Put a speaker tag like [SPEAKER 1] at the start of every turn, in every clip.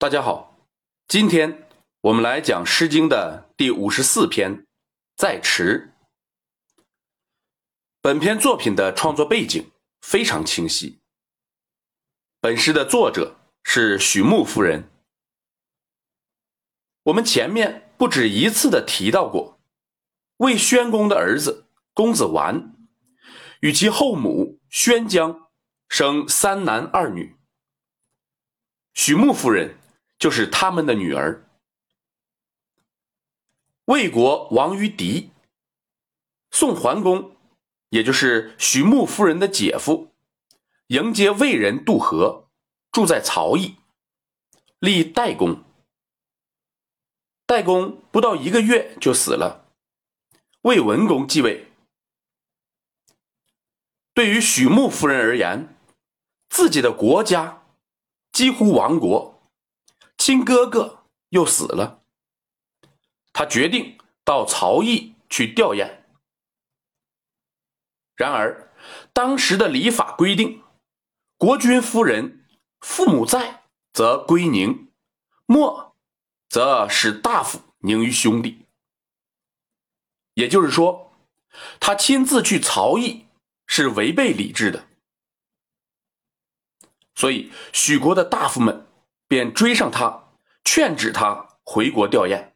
[SPEAKER 1] 大家好，今天我们来讲《诗经》的第五十四篇《在池》。本篇作品的创作背景非常清晰。本诗的作者是许穆夫人。我们前面不止一次的提到过，魏宣公的儿子公子完与其后母宣姜生三男二女，许穆夫人。就是他们的女儿。魏国亡于狄，宋桓公，也就是许穆夫人的姐夫，迎接魏人渡河，住在曹邑，立代公。代公不到一个月就死了，魏文公继位。对于许穆夫人而言，自己的国家几乎亡国。亲哥哥又死了，他决定到曹邑去吊唁。然而，当时的礼法规定，国君夫人父母在，则归宁；没，则使大夫宁于兄弟。也就是说，他亲自去曹邑是违背礼制的。所以，许国的大夫们。便追上他，劝止他回国吊唁。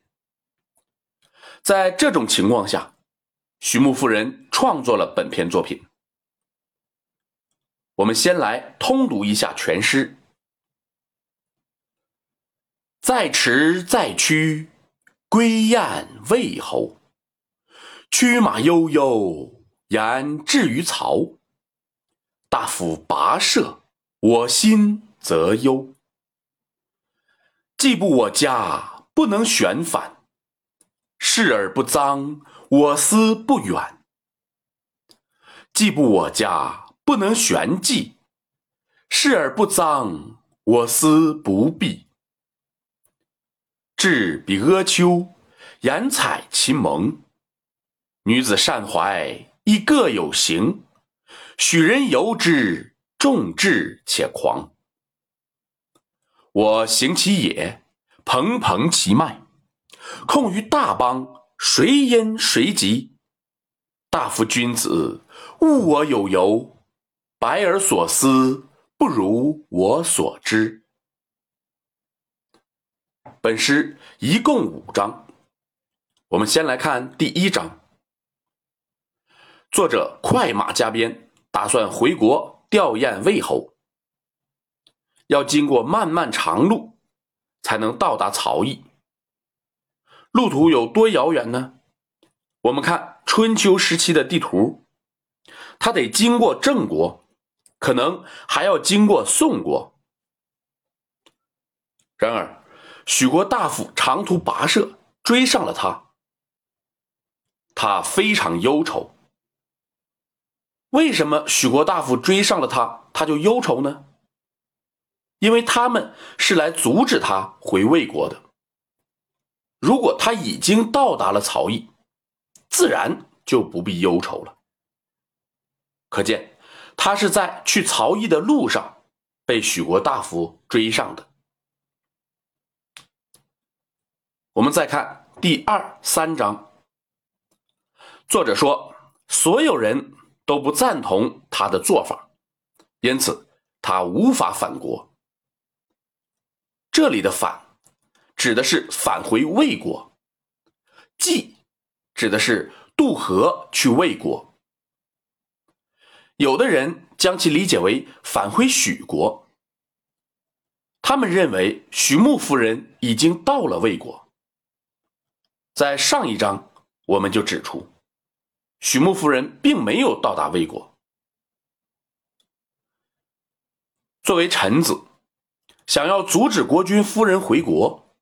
[SPEAKER 1] 在这种情况下，徐穆夫人创作了本篇作品。我们先来通读一下全诗：在池在曲，归雁未侯。驱马悠悠，言至于曹。大夫跋涉，我心则忧。既不我家，不能旋反；视而不脏，我思不远。既不我家，不能旋迹；视而不脏，我思不避。志比阿丘，言采其盟。女子善怀，亦各有行。许人由之，众志且狂。我行其野，蓬蓬其脉，控于大邦，谁因谁及？大夫君子，误我有由，白而所思，不如我所知。本诗一共五章，我们先来看第一章。作者快马加鞭，打算回国吊唁魏侯。要经过漫漫长路，才能到达曹邑。路途有多遥远呢？我们看春秋时期的地图，他得经过郑国，可能还要经过宋国。然而，许国大夫长途跋涉追上了他，他非常忧愁。为什么许国大夫追上了他，他就忧愁呢？因为他们是来阻止他回魏国的。如果他已经到达了曹邑，自然就不必忧愁了。可见他是在去曹邑的路上被许国大夫追上的。我们再看第二三章，作者说，所有人都不赞同他的做法，因此他无法反国。这里的返，指的是返回魏国；继，指的是渡河去魏国。有的人将其理解为返回许国，他们认为许穆夫人已经到了魏国。在上一章我们就指出，许穆夫人并没有到达魏国。作为臣子。想要阻止国君夫人回国，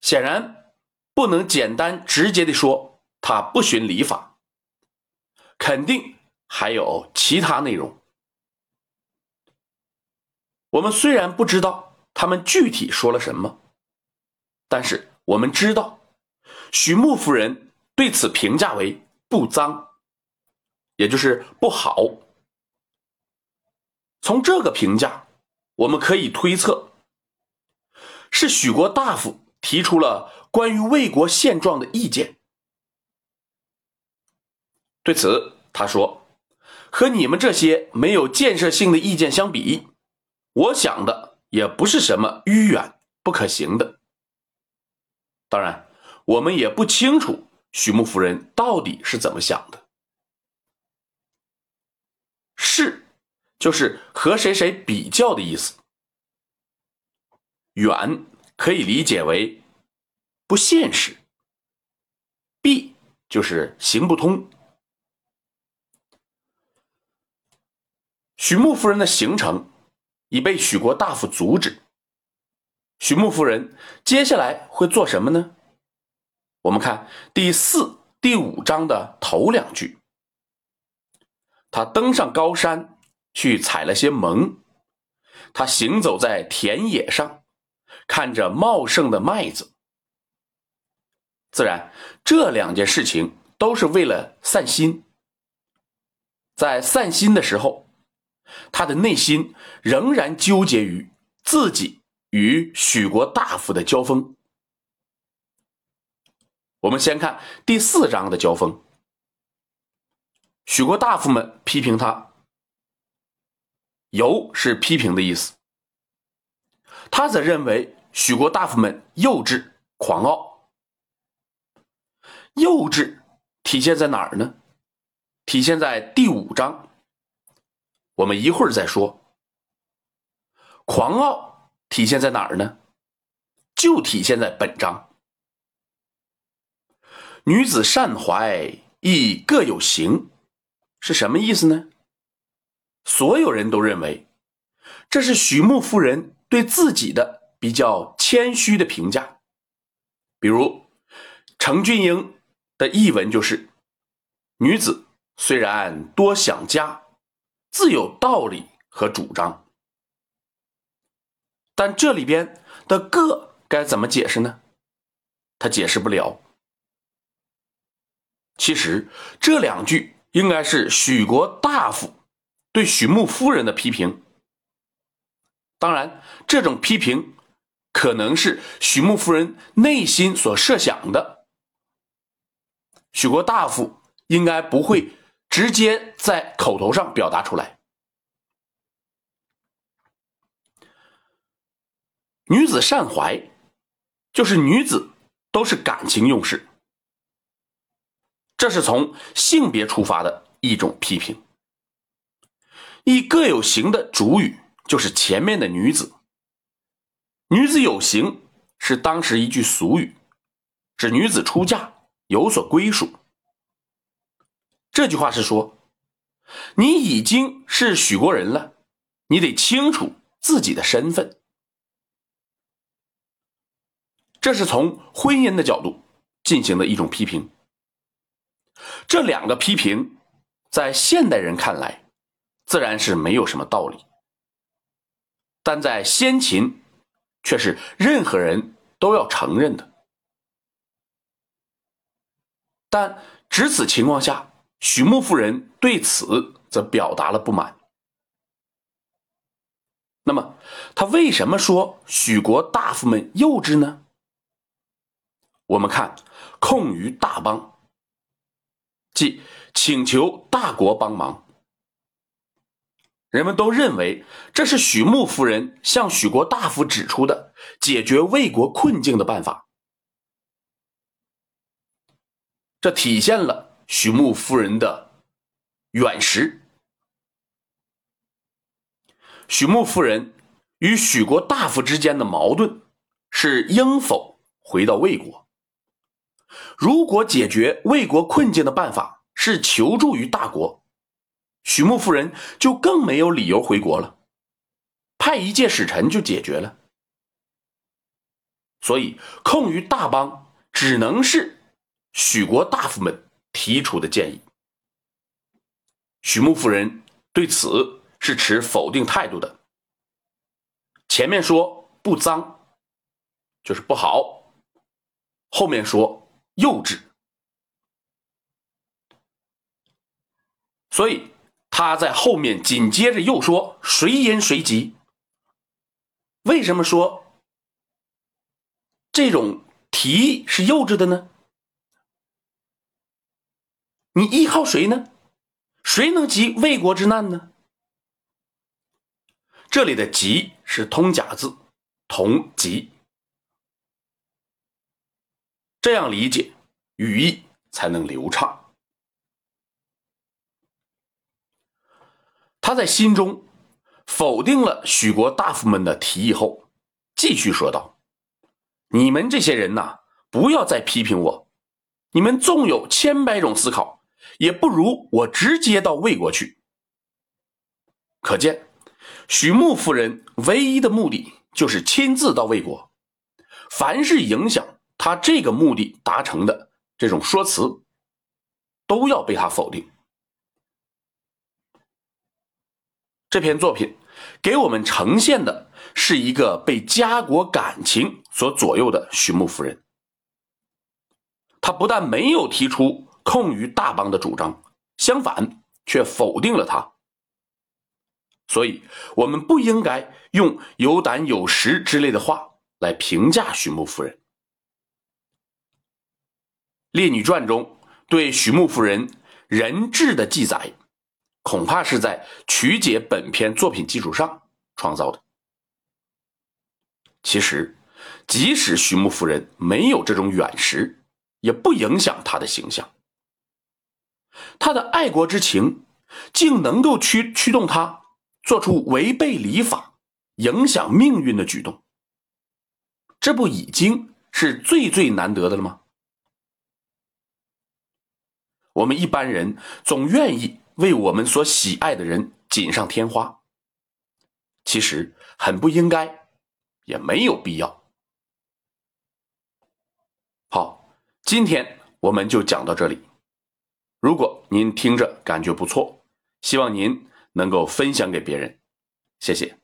[SPEAKER 1] 显然不能简单直接的说他不循礼法，肯定还有其他内容。我们虽然不知道他们具体说了什么，但是我们知道许穆夫人对此评价为不脏，也就是不好。从这个评价，我们可以推测。是许国大夫提出了关于魏国现状的意见。对此，他说：“和你们这些没有建设性的意见相比，我想的也不是什么迂远不可行的。当然，我们也不清楚许穆夫人到底是怎么想的。是，就是和谁谁比较的意思。远可以理解为不现实，必就是行不通。”许穆夫人的行程已被许国大夫阻止。许穆夫人接下来会做什么呢？我们看第四、第五章的头两句：他登上高山去采了些萌，他行走在田野上，看着茂盛的麦子。自然，这两件事情都是为了散心。在散心的时候。他的内心仍然纠结于自己与许国大夫的交锋。我们先看第四章的交锋。许国大夫们批评他，“尤”是批评的意思。他则认为许国大夫们幼稚、狂傲。幼稚体现在哪儿呢？体现在第五章。我们一会儿再说。狂傲体现在哪儿呢？就体现在本章。女子善怀，亦各有行，是什么意思呢？所有人都认为，这是许穆夫人对自己的比较谦虚的评价。比如，程俊英的译文就是：“女子虽然多想家。”自有道理和主张，但这里边的“个”该怎么解释呢？他解释不了。其实这两句应该是许国大夫对许穆夫人的批评。当然，这种批评可能是许穆夫人内心所设想的。许国大夫应该不会。直接在口头上表达出来。女子善怀，就是女子都是感情用事，这是从性别出发的一种批评。一各有形的主语就是前面的女子，女子有形是当时一句俗语，指女子出嫁有所归属。这句话是说，你已经是许国人了，你得清楚自己的身份。这是从婚姻的角度进行的一种批评。这两个批评，在现代人看来，自然是没有什么道理，但在先秦，却是任何人都要承认的。但值此情况下。许穆夫人对此则表达了不满。那么，他为什么说许国大夫们幼稚呢？我们看“控于大邦”，即请求大国帮忙。人们都认为这是许穆夫人向许国大夫指出的解决魏国困境的办法，这体现了。许穆夫人的远识，许穆夫人与许国大夫之间的矛盾是应否回到魏国？如果解决魏国困境的办法是求助于大国，许穆夫人就更没有理由回国了，派一介使臣就解决了。所以，控于大邦只能是许国大夫们。提出的建议，许穆夫人对此是持否定态度的。前面说不脏，就是不好；后面说幼稚，所以他在后面紧接着又说谁因谁急。为什么说这种提议是幼稚的呢？你依靠谁呢？谁能急魏国之难呢？这里的“急”是通假字，同急，这样理解语义才能流畅。他在心中否定了许国大夫们的提议后，继续说道：“你们这些人呐，不要再批评我。你们纵有千百种思考，也不如我直接到魏国去。可见。”许穆夫人唯一的目的就是亲自到魏国，凡是影响他这个目的达成的这种说辞，都要被他否定。这篇作品给我们呈现的是一个被家国感情所左右的徐穆夫人，他不但没有提出控于大邦的主张，相反却否定了他。所以，我们不应该用“有胆有识”之类的话来评价徐穆夫人。《列女传》中对徐穆夫人人质的记载，恐怕是在曲解本篇作品基础上创造的。其实，即使徐穆夫人没有这种远识，也不影响她的形象。她的爱国之情，竟能够驱驱动她。做出违背礼法、影响命运的举动，这不已经是最最难得的了吗？我们一般人总愿意为我们所喜爱的人锦上添花，其实很不应该，也没有必要。好，今天我们就讲到这里。如果您听着感觉不错，希望您。能够分享给别人，谢谢。